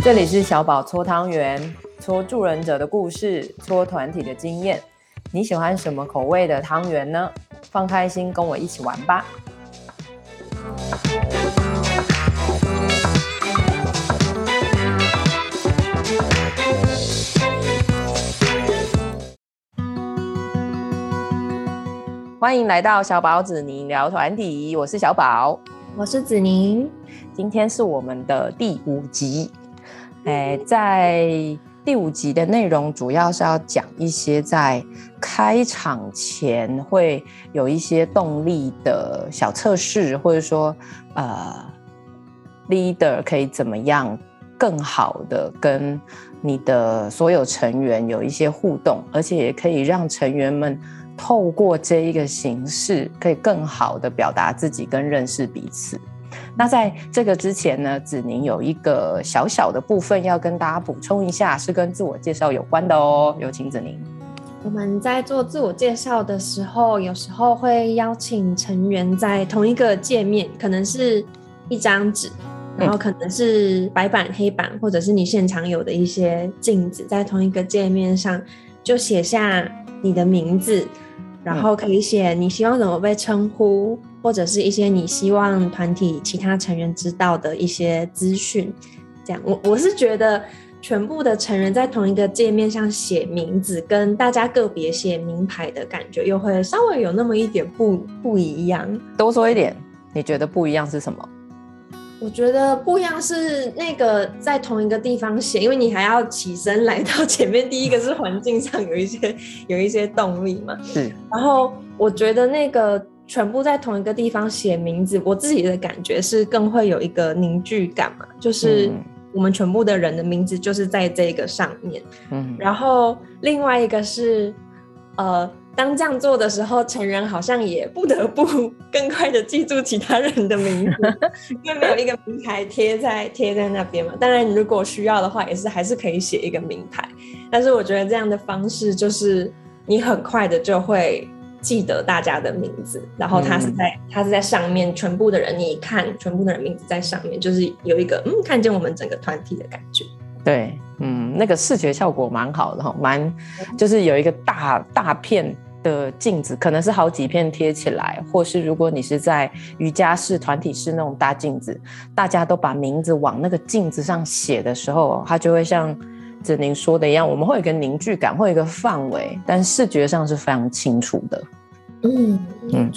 这里是小宝搓汤圆，搓助人者的故事，搓团体的经验。你喜欢什么口味的汤圆呢？放开心，跟我一起玩吧！欢迎来到小宝子宁聊团体，我是小宝，我是子宁，今天是我们的第五集。哎，在第五集的内容主要是要讲一些在开场前会有一些动力的小测试，或者说呃，leader 可以怎么样更好的跟你的所有成员有一些互动，而且也可以让成员们。透过这一个形式，可以更好的表达自己跟认识彼此。那在这个之前呢，子宁有一个小小的部分要跟大家补充一下，是跟自我介绍有关的哦。有请子宁。我们在做自我介绍的时候，有时候会邀请成员在同一个界面，可能是一张纸，然后可能是白板、黑板，或者是你现场有的一些镜子，在同一个界面上就写下你的名字。然后可以写你希望怎么被称呼，或者是一些你希望团体其他成员知道的一些资讯。这样，我我是觉得全部的成员在同一个界面上写名字，跟大家个别写名牌的感觉，又会稍微有那么一点不不一样。多说一点，你觉得不一样是什么？我觉得不一样是那个在同一个地方写，因为你还要起身来到前面。第一个是环境上有一些 有一些动力嘛，是。然后我觉得那个全部在同一个地方写名字，我自己的感觉是更会有一个凝聚感嘛，就是我们全部的人的名字就是在这个上面。嗯。然后另外一个是，呃。当这样做的时候，成人好像也不得不更快的记住其他人的名字，因为没有一个名牌贴在贴在那边嘛。当然，如果需要的话，也是还是可以写一个名牌。但是我觉得这样的方式就是你很快的就会记得大家的名字，然后他是在他是在上面，全部的人你一看，全部的人名字在上面，就是有一个嗯，看见我们整个团体的感觉。对，嗯，那个视觉效果蛮好的哈，蛮就是有一个大大片。的镜子可能是好几片贴起来，或是如果你是在瑜伽室、团体室那种大镜子，大家都把名字往那个镜子上写的时候，它就会像子宁说的一样，我们会有一个凝聚感，会有一个范围，但视觉上是非常清楚的。嗯嗯，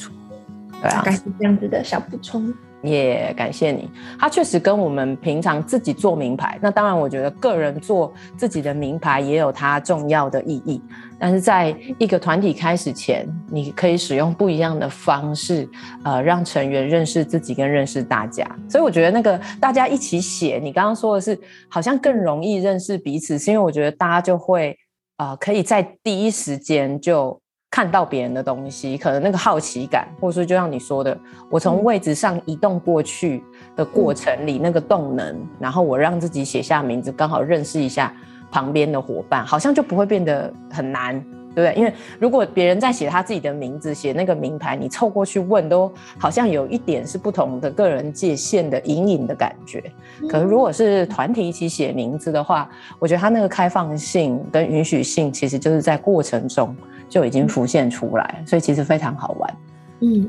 对啊，大概是这样子的小补充。也、感谢你，他确实跟我们平常自己做名牌。那当然，我觉得个人做自己的名牌也有它重要的意义。但是在一个团体开始前，你可以使用不一样的方式，呃，让成员认识自己跟认识大家。所以我觉得那个大家一起写，你刚刚说的是好像更容易认识彼此，是因为我觉得大家就会呃，可以在第一时间就。看到别人的东西，可能那个好奇感，或者说就像你说的，我从位置上移动过去的过程里，那个动能，然后我让自己写下名字，刚好认识一下旁边的伙伴，好像就不会变得很难，对不对？因为如果别人在写他自己的名字，写那个名牌，你凑过去问，都好像有一点是不同的个人界限的隐隐的感觉。可是如果是团体一起写名字的话，我觉得他那个开放性跟允许性，其实就是在过程中。就已经浮现出来，嗯、所以其实非常好玩。嗯，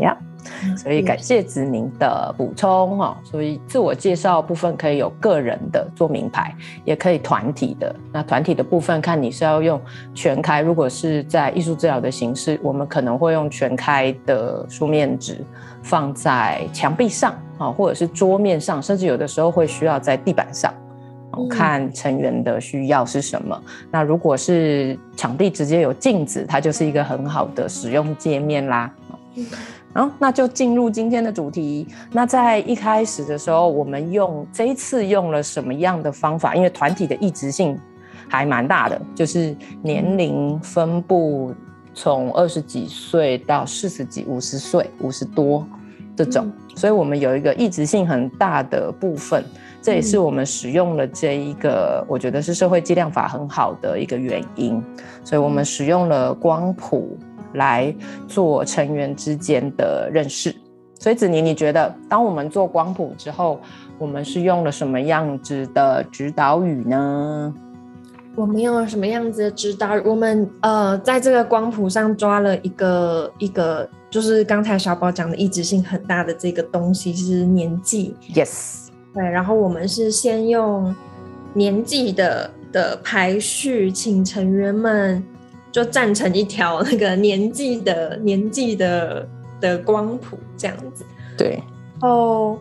呀，yeah, 所以感谢子宁的补充哈。所以自我介绍部分可以有个人的做名牌，也可以团体的。那团体的部分看你是要用全开，如果是在艺术治疗的形式，我们可能会用全开的书面纸放在墙壁上啊，或者是桌面上，甚至有的时候会需要在地板上。看成员的需要是什么。那如果是场地直接有镜子，它就是一个很好的使用界面啦。然后那就进入今天的主题。那在一开始的时候，我们用这一次用了什么样的方法？因为团体的异质性还蛮大的，就是年龄分布从二十几岁到四十几、五十岁、五十多这种，所以我们有一个异质性很大的部分。这也是我们使用了这一个，我觉得是社会计量法很好的一个原因。所以我们使用了光谱来做成员之间的认识。所以子宁，你觉得当我们做光谱之后，我们是用了什么样子的指导语呢？我们用了什么样子的指导？我们呃，在这个光谱上抓了一个一个，就是刚才小宝讲的一直性很大的这个东西是年纪。Yes。对，然后我们是先用年纪的的排序，请成员们就站成一条那个年纪的年纪的的光谱这样子。对，哦，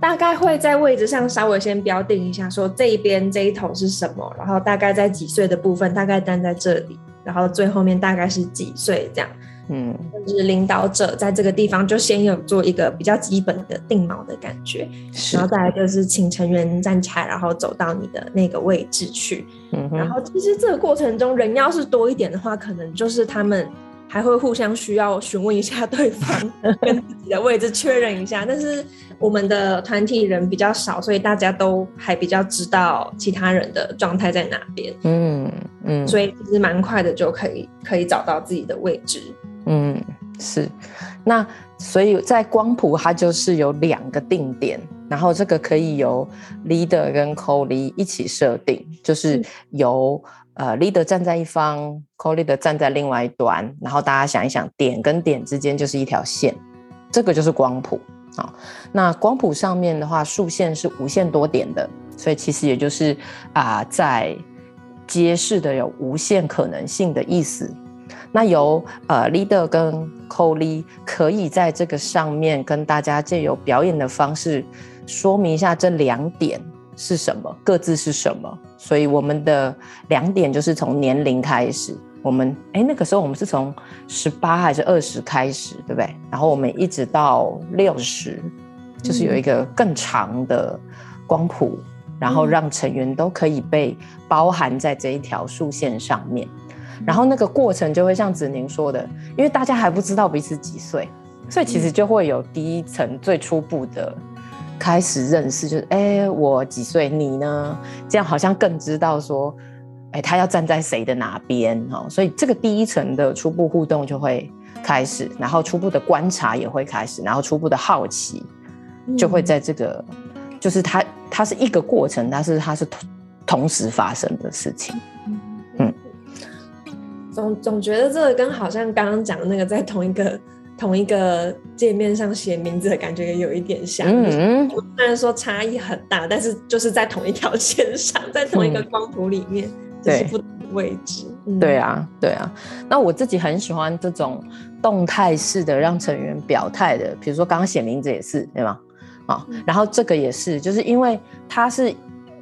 大概会在位置上稍微先标定一下，说这一边这一头是什么，然后大概在几岁的部分大概站在这里，然后最后面大概是几岁这样。嗯，就是领导者在这个地方就先有做一个比较基本的定锚的感觉，然后再来就是请成员站起来，然后走到你的那个位置去。嗯，然后其实这个过程中人要是多一点的话，可能就是他们。还会互相需要询问一下对方，跟自己的位置确认一下。但是我们的团体人比较少，所以大家都还比较知道其他人的状态在哪边。嗯嗯，所以其实蛮快的就可以可以找到自己的位置。嗯，是。那所以在光谱它就是有两个定点，然后这个可以由 leader 跟 co-lead 一起设定，就是由。呃，leader 站在一方，co-leader 站在另外一端，然后大家想一想，点跟点之间就是一条线，这个就是光谱啊、哦。那光谱上面的话，竖线是无限多点的，所以其实也就是啊、呃，在揭示的有无限可能性的意思。那由呃 leader 跟 co-lead 可以在这个上面跟大家借由表演的方式说明一下这两点。是什么？各自是什么？所以我们的两点就是从年龄开始。我们哎，那个时候我们是从十八还是二十开始，对不对？然后我们一直到六十，就是有一个更长的光谱，然后让成员都可以被包含在这一条竖线上面。然后那个过程就会像子宁说的，因为大家还不知道彼此几岁，所以其实就会有第一层最初步的。开始认识，就是哎、欸，我几岁？你呢？这样好像更知道说，哎、欸，他要站在谁的哪边哦。所以这个第一层的初步互动就会开始，然后初步的观察也会开始，然后初步的好奇就会在这个，嗯、就是它它是一个过程，但是它是同同时发生的事情。嗯，总总觉得这个跟好像刚刚讲的那个在同一个。同一个界面上写名字的感觉也有一点像，嗯，虽然说差异很大，但是就是在同一条线上，在同一个光谱里面，就、嗯、是不同的位置。对，对啊，对啊。那我自己很喜欢这种动态式的让成员表态的，比如说刚刚写名字也是，对吗？啊，然后这个也是，就是因为它是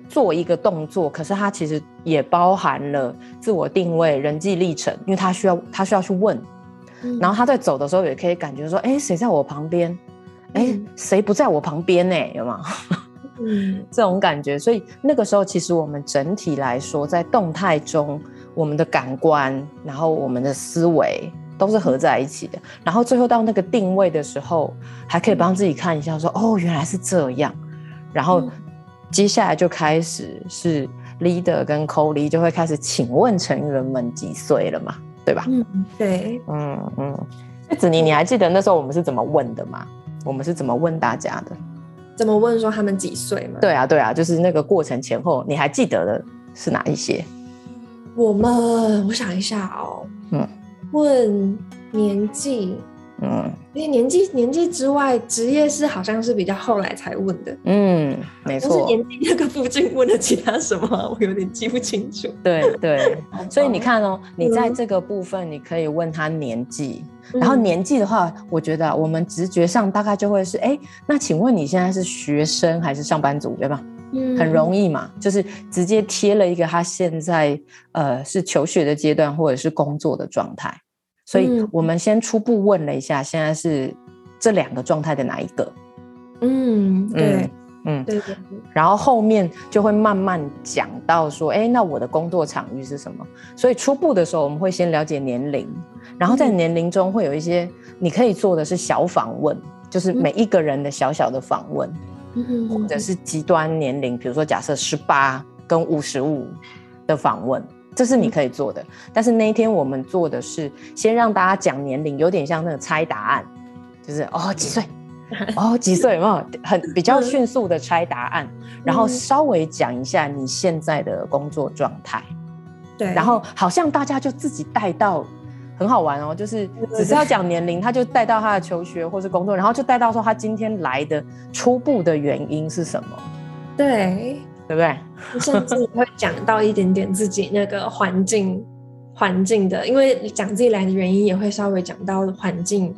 做一个动作，可是它其实也包含了自我定位、人际历程，因为他需要他需要去问。然后他在走的时候也可以感觉说，哎，谁在我旁边？哎，谁不在我旁边呢？有吗？嗯，这种感觉。所以那个时候，其实我们整体来说，在动态中，我们的感官，然后我们的思维都是合在一起的。然后最后到那个定位的时候，还可以帮自己看一下，说，哦，原来是这样。然后接下来就开始是 leader 跟 co-lead 就会开始请问成员们几岁了嘛？对吧？嗯，对，嗯嗯。那子宁，你还记得那时候我们是怎么问的吗？我们是怎么问大家的？怎么问说他们几岁吗？对啊，对啊，就是那个过程前后，你还记得的是哪一些？我们，我想一下哦。嗯，问年纪。嗯，因为年纪年纪之外，职业是好像是比较后来才问的。嗯，没错。是年纪那个附近问了其他什么，我有点记不清楚。对对，所以你看哦，你在这个部分你可以问他年纪，嗯、然后年纪的话，我觉得我们直觉上大概就会是，哎，那请问你现在是学生还是上班族，对吧？嗯，很容易嘛，就是直接贴了一个他现在呃是求学的阶段或者是工作的状态。所以我们先初步问了一下，现在是这两个状态的哪一个？嗯，对，嗯，对对。然后后面就会慢慢讲到说，哎，那我的工作场域是什么？所以初步的时候，我们会先了解年龄，然后在年龄中会有一些你可以做的是小访问，就是每一个人的小小的访问，或者是极端年龄，比如说假设十八跟五十五的访问。这是你可以做的，但是那一天我们做的是先让大家讲年龄，有点像那个猜答案，就是哦几岁，哦，几岁？有没有很比较迅速的猜答案，嗯、然后稍微讲一下你现在的工作状态，对，然后好像大家就自己带到，很好玩哦，就是只是要讲年龄，他就带到他的求学或是工作，然后就带到说他今天来的初步的原因是什么，对，对不对？甚至会讲到一点点自己那个环境环境的，因为讲自己来的原因也会稍微讲到环境。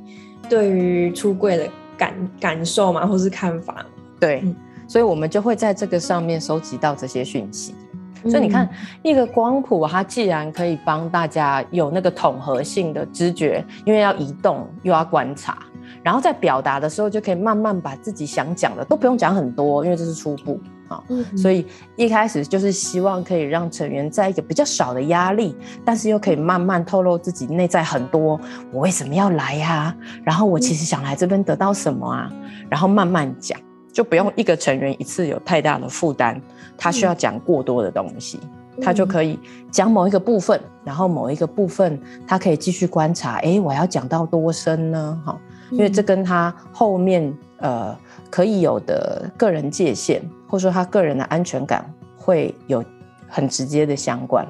对于出柜的感感受嘛，或是看法，对，嗯、所以我们就会在这个上面收集到这些讯息。嗯、所以你看，一个光谱，它既然可以帮大家有那个统合性的知觉，因为要移动又要观察，然后在表达的时候就可以慢慢把自己想讲的都不用讲很多，因为这是初步。啊，嗯、所以一开始就是希望可以让成员在一个比较少的压力，但是又可以慢慢透露自己内在很多，我为什么要来呀、啊？然后我其实想来这边得到什么啊？然后慢慢讲，就不用一个成员一次有太大的负担，他需要讲过多的东西，他就可以讲某一个部分，然后某一个部分他可以继续观察，哎，我要讲到多深呢？哈，因为这跟他后面呃。可以有的个人界限，或者说他个人的安全感会有很直接的相关，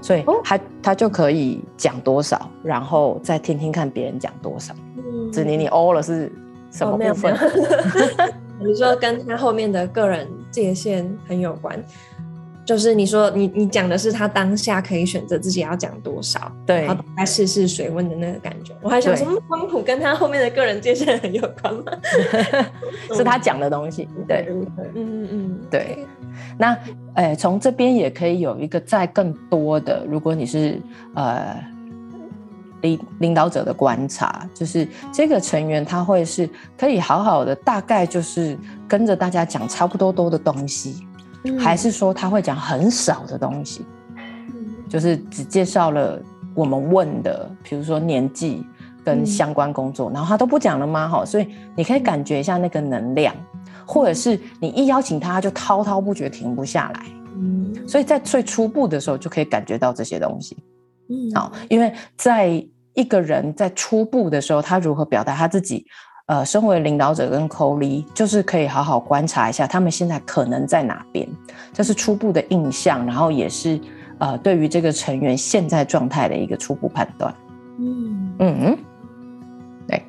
所以他他就可以讲多少，然后再听听看别人讲多少。嗯，子宁，你哦了是什么部分？你说跟他后面的个人界限很有关。就是你说你你讲的是他当下可以选择自己要讲多少，对，然后来试试水温的那个感觉。我还想说，光谱跟他后面的个人界限很有关吗？是他讲的东西，对，嗯嗯嗯，对。那诶，从这边也可以有一个再更多的，如果你是呃领领导者的观察，就是这个成员他会是可以好好的，大概就是跟着大家讲差不多多的东西。还是说他会讲很少的东西，就是只介绍了我们问的，比如说年纪跟相关工作，然后他都不讲了吗？好，所以你可以感觉一下那个能量，或者是你一邀请他，就滔滔不绝，停不下来。嗯，所以在最初步的时候就可以感觉到这些东西。嗯，好，因为在一个人在初步的时候，他如何表达他自己。呃，身为领导者跟 Co-Lead 就是可以好好观察一下他们现在可能在哪边，这是初步的印象，然后也是呃对于这个成员现在状态的一个初步判断。嗯嗯，对，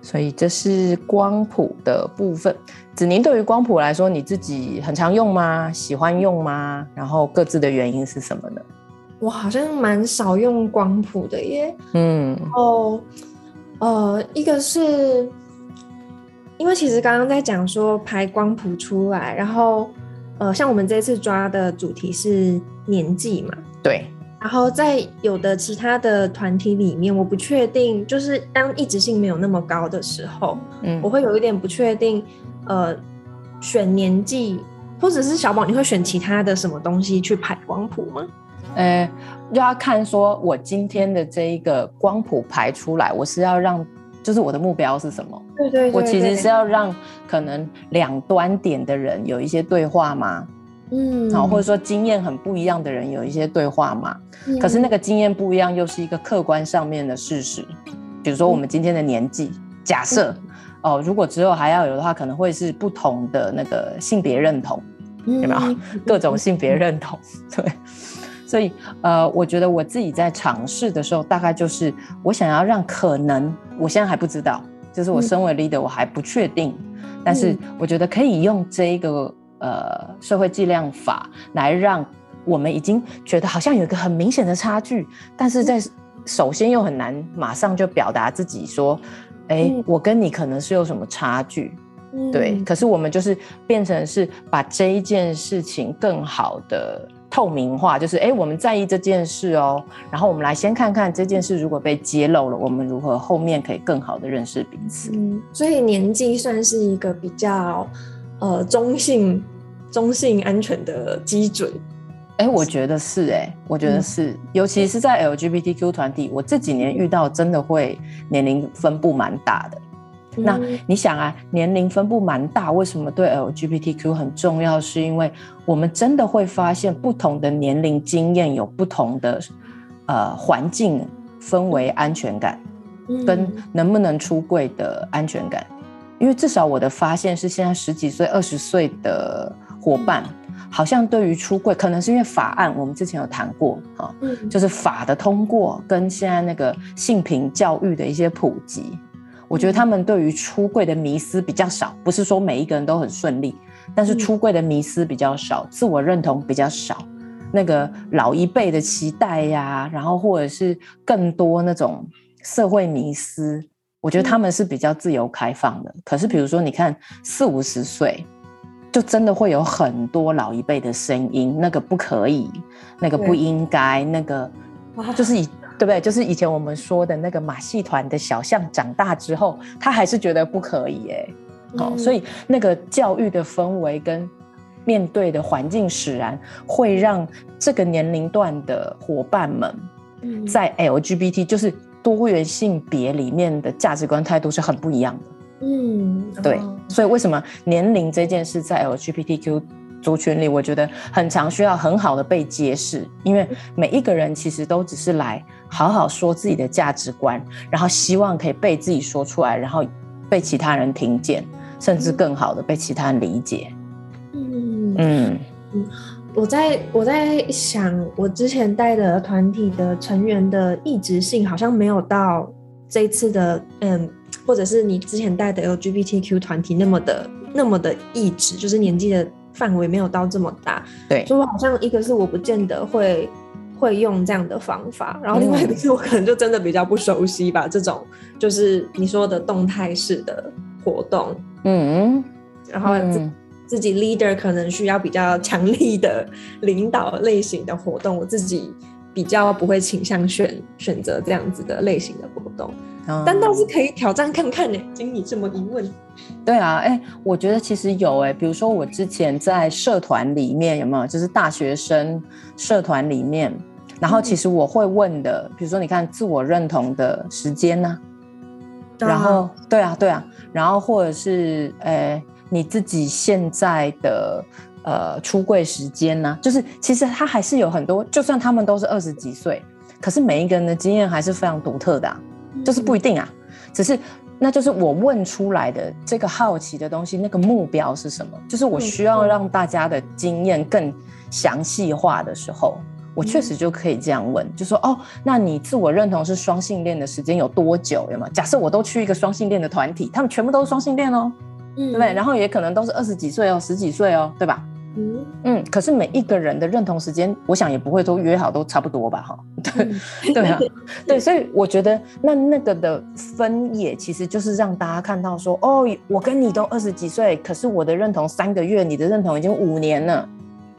所以这是光谱的部分。子宁对于光谱来说，你自己很常用吗？喜欢用吗？然后各自的原因是什么呢？我好像蛮少用光谱的耶。嗯，哦，呃，一个是。因为其实刚刚在讲说排光谱出来，然后呃，像我们这次抓的主题是年纪嘛，对。然后在有的其他的团体里面，我不确定，就是当一直性没有那么高的时候，嗯，我会有一点不确定，呃，选年纪或者是小宝，你会选其他的什么东西去排光谱吗？呃，就要看说我今天的这一个光谱排出来，我是要让。就是我的目标是什么？对对，对，对，我其实是要让可能两端点的人有一些对话嘛，嗯，好，或者说经验很不一样的人有一些对话嘛。嗯、可是那个经验不一样，又是一个客观上面的事实。比如说我们今天的年纪，假设哦、如果之后还要有的话，可能会是不同的那个性别认同，有没有？各种性别认同，对。所以，呃，我觉得我自己在尝试的时候，大概就是我想要让可能，我现在还不知道，就是我身为 leader，我还不确定，嗯、但是我觉得可以用这一个呃社会计量法来让我们已经觉得好像有一个很明显的差距，但是在首先又很难马上就表达自己说，哎，我跟你可能是有什么差距，嗯、对，可是我们就是变成是把这一件事情更好的。透明化就是，哎，我们在意这件事哦，然后我们来先看看这件事如果被揭露了，我们如何后面可以更好的认识彼此。嗯，所以年纪算是一个比较呃中性、中性安全的基准。哎，我觉得是，哎，我觉得是，嗯、尤其是在 LGBTQ 团体，我这几年遇到真的会年龄分布蛮大的。那你想啊，年龄分布蛮大，为什么对 LGBTQ 很重要？是因为我们真的会发现，不同的年龄经验有不同的呃环境氛围安全感，跟能不能出柜的安全感。因为至少我的发现是，现在十几岁、二十岁的伙伴，好像对于出柜，可能是因为法案，我们之前有谈过啊，就是法的通过跟现在那个性平教育的一些普及，我觉得他们对于出柜的迷思比较少，不是说每一个人都很顺利，但是出柜的迷思比较少，自我认同比较少，那个老一辈的期待呀，然后或者是更多那种社会迷思，我觉得他们是比较自由开放的。可是比如说，你看四五十岁。就真的会有很多老一辈的声音，那个不可以，那个不应该，那个就是以对不对？就是以前我们说的那个马戏团的小象长大之后，他还是觉得不可以哎，哦，所以那个教育的氛围跟面对的环境使然，会让这个年龄段的伙伴们在 LGBT 就是多元性别里面的价值观态度是很不一样的。嗯，对，所以为什么年龄这件事在 LGBTQ 族群里，我觉得很常需要很好的被揭示，因为每一个人其实都只是来好好说自己的价值观，然后希望可以被自己说出来，然后被其他人听见，甚至更好的被其他人理解。嗯嗯，我在我在想，我之前带的团体的成员的异质性好像没有到这一次的嗯。或者是你之前带的 LGBTQ 团体那么的那么的意志，就是年纪的范围没有到这么大，对，所以我好像一个是我不见得会会用这样的方法，然后另外一个是我可能就真的比较不熟悉吧，这种就是你说的动态式的活动，嗯，然后自自己 leader 可能需要比较强力的领导类型的活动，我自己比较不会倾向选选择这样子的类型的活动。但倒是可以挑战看看呢，经你这么一问，对啊，哎、欸，我觉得其实有哎、欸，比如说我之前在社团里面有没有，就是大学生社团里面，然后其实我会问的，嗯、比如说你看自我认同的时间呢、啊，然后对啊对啊，然后或者是呃、欸、你自己现在的呃出柜时间呢、啊，就是其实他还是有很多，就算他们都是二十几岁，可是每一个人的经验还是非常独特的、啊。就是不一定啊，只是那就是我问出来的这个好奇的东西，那个目标是什么？就是我需要让大家的经验更详细化的时候，我确实就可以这样问，就说哦，那你自我认同是双性恋的时间有多久？有吗？假设我都去一个双性恋的团体，他们全部都是双性恋哦，嗯，对不对？然后也可能都是二十几岁哦，十几岁哦，对吧？嗯嗯，可是每一个人的认同时间，我想也不会都约好都差不多吧？哈，对对啊，对，所以我觉得那那个的分野，其实就是让大家看到说，哦，我跟你都二十几岁，可是我的认同三个月，你的认同已经五年了，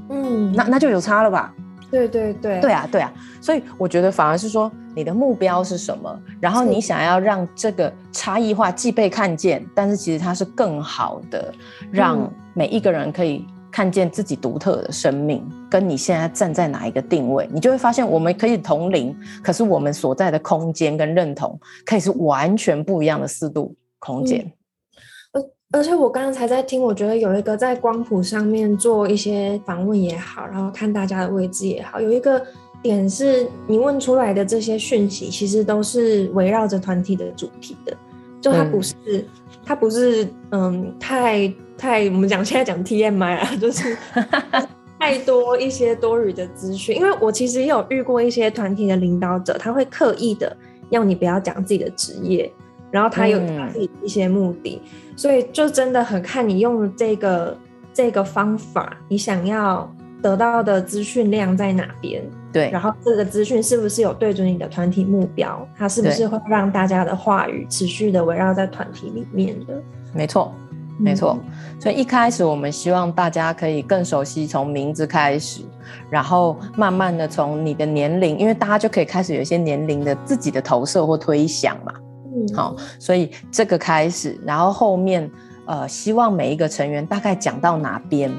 嗯，那那就有差了吧？对对对，对啊对啊，所以我觉得反而是说，你的目标是什么？然后你想要让这个差异化既被看见，但是其实它是更好的，让每一个人可以。看见自己独特的生命，跟你现在站在哪一个定位，你就会发现我们可以同龄，可是我们所在的空间跟认同可以是完全不一样的四度空间。而、而且我刚刚才在听，我觉得有一个在光谱上面做一些访问也好，然后看大家的位置也好，有一个点是你问出来的这些讯息，其实都是围绕着团体的主题的，就它不是，嗯、它不是，嗯，太。太，我们讲现在讲 TMI 啊，就是 太多一些多余的资讯。因为我其实也有遇过一些团体的领导者，他会刻意的要你不要讲自己的职业，然后他有他自己一些目的，嗯、所以就真的很看你用这个这个方法，你想要得到的资讯量在哪边？对，然后这个资讯是不是有对准你的团体目标？它是不是会让大家的话语持续的围绕在团体里面的？没错。没错，所以一开始我们希望大家可以更熟悉，从名字开始，然后慢慢的从你的年龄，因为大家就可以开始有一些年龄的自己的投射或推想嘛。嗯，好，所以这个开始，然后后面呃，希望每一个成员大概讲到哪边，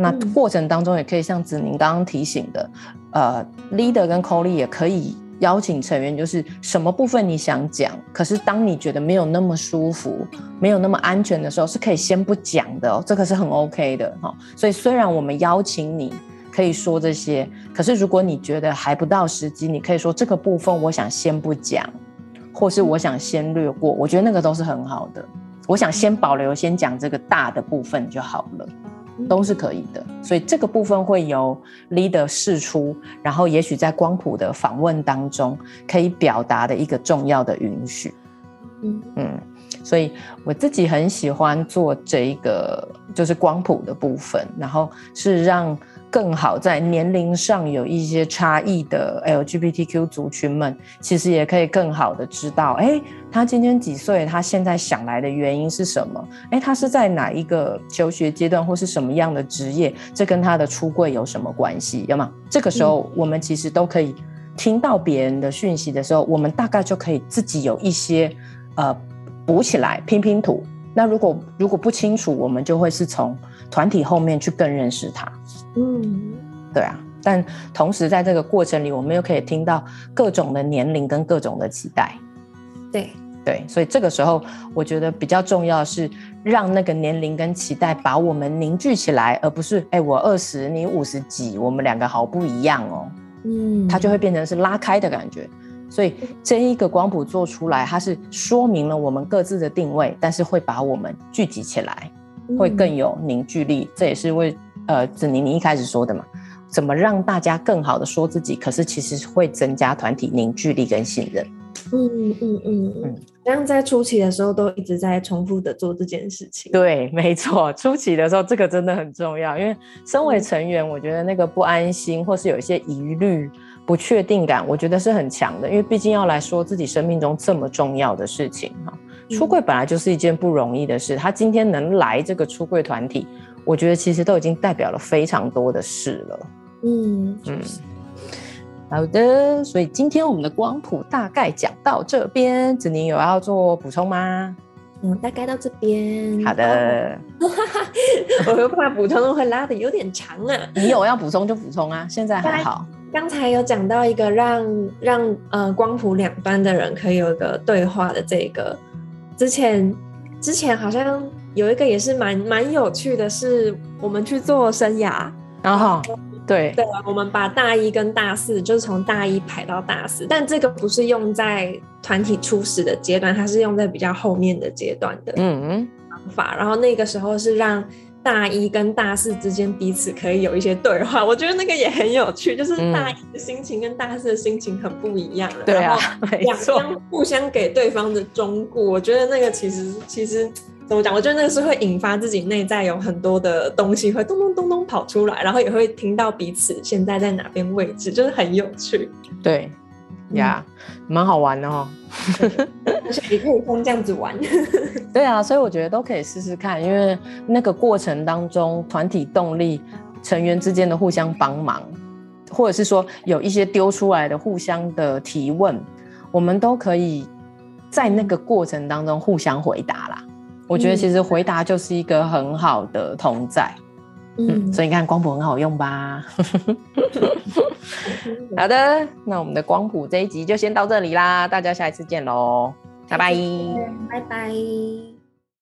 那过程当中也可以像子宁刚刚提醒的，呃，leader 跟 co-lead 也可以。邀请成员，就是什么部分你想讲，可是当你觉得没有那么舒服、没有那么安全的时候，是可以先不讲的哦，这个是很 OK 的哈。所以虽然我们邀请你可以说这些，可是如果你觉得还不到时机，你可以说这个部分我想先不讲，或是我想先略过，我觉得那个都是很好的。我想先保留，先讲这个大的部分就好了，都是可以的。所以这个部分会由 leader 试出，然后也许在光谱的访问当中可以表达的一个重要的允许。嗯嗯，所以我自己很喜欢做这一个就是光谱的部分，然后是让。更好在年龄上有一些差异的 LGBTQ 族群们，其实也可以更好的知道，哎，他今天几岁？他现在想来的原因是什么？哎，他是在哪一个求学阶段，或是什么样的职业？这跟他的出柜有什么关系？有吗？这个时候，我们其实都可以听到别人的讯息的时候，我们大概就可以自己有一些呃补起来拼拼图。那如果如果不清楚，我们就会是从团体后面去更认识他。嗯，对啊，但同时在这个过程里，我们又可以听到各种的年龄跟各种的期待。对对，所以这个时候我觉得比较重要的是让那个年龄跟期待把我们凝聚起来，而不是哎，我二十你五十几，我们两个好不一样哦。嗯，它就会变成是拉开的感觉。所以这一个光谱做出来，它是说明了我们各自的定位，但是会把我们聚集起来，会更有凝聚力。这也是为。呃，子宁，你一开始说的嘛，怎么让大家更好的说自己？可是其实会增加团体凝聚力跟信任。嗯嗯嗯嗯，这样在初期的时候都一直在重复的做这件事情。对，没错，初期的时候这个真的很重要，因为身为成员，我觉得那个不安心或是有一些疑虑、不确定感，我觉得是很强的，因为毕竟要来说自己生命中这么重要的事情哈。出柜本来就是一件不容易的事，他今天能来这个出柜团体。我觉得其实都已经代表了非常多的事了。嗯嗯，好的，所以今天我们的光谱大概讲到这边，子宁有要做补充吗？嗯，大概到这边。好的，我又怕补充会拉的有点长啊。你有要补充就补充啊，现在还好。刚才有讲到一个让让呃光谱两端的人可以有一个对话的这个，之前之前好像。有一个也是蛮蛮有趣的，是我们去做生涯，然后对对，我们把大一跟大四就是从大一排到大四，但这个不是用在团体初始的阶段，它是用在比较后面的阶段的嗯方法。然后那个时候是让大一跟大四之间彼此可以有一些对话，我觉得那个也很有趣，就是大一的心情跟大四的心情很不一样了，对啊，两方 互相给对方的忠告，我觉得那个其实其实。怎么讲？我觉得那个是会引发自己内在有很多的东西会咚咚咚咚跑出来，然后也会听到彼此现在在哪边位置，就是很有趣。对，呀、嗯，蛮好玩的哦。而且也可以像这样子玩。对啊，所以我觉得都可以试试看，因为那个过程当中，团体动力、成员之间的互相帮忙，或者是说有一些丢出来的互相的提问，我们都可以在那个过程当中互相回答啦。我觉得其实回答就是一个很好的同在，嗯，嗯，所以你看光谱很好用吧？好的，那我们的光谱这一集就先到这里啦，大家下一次见喽，拜拜，拜拜。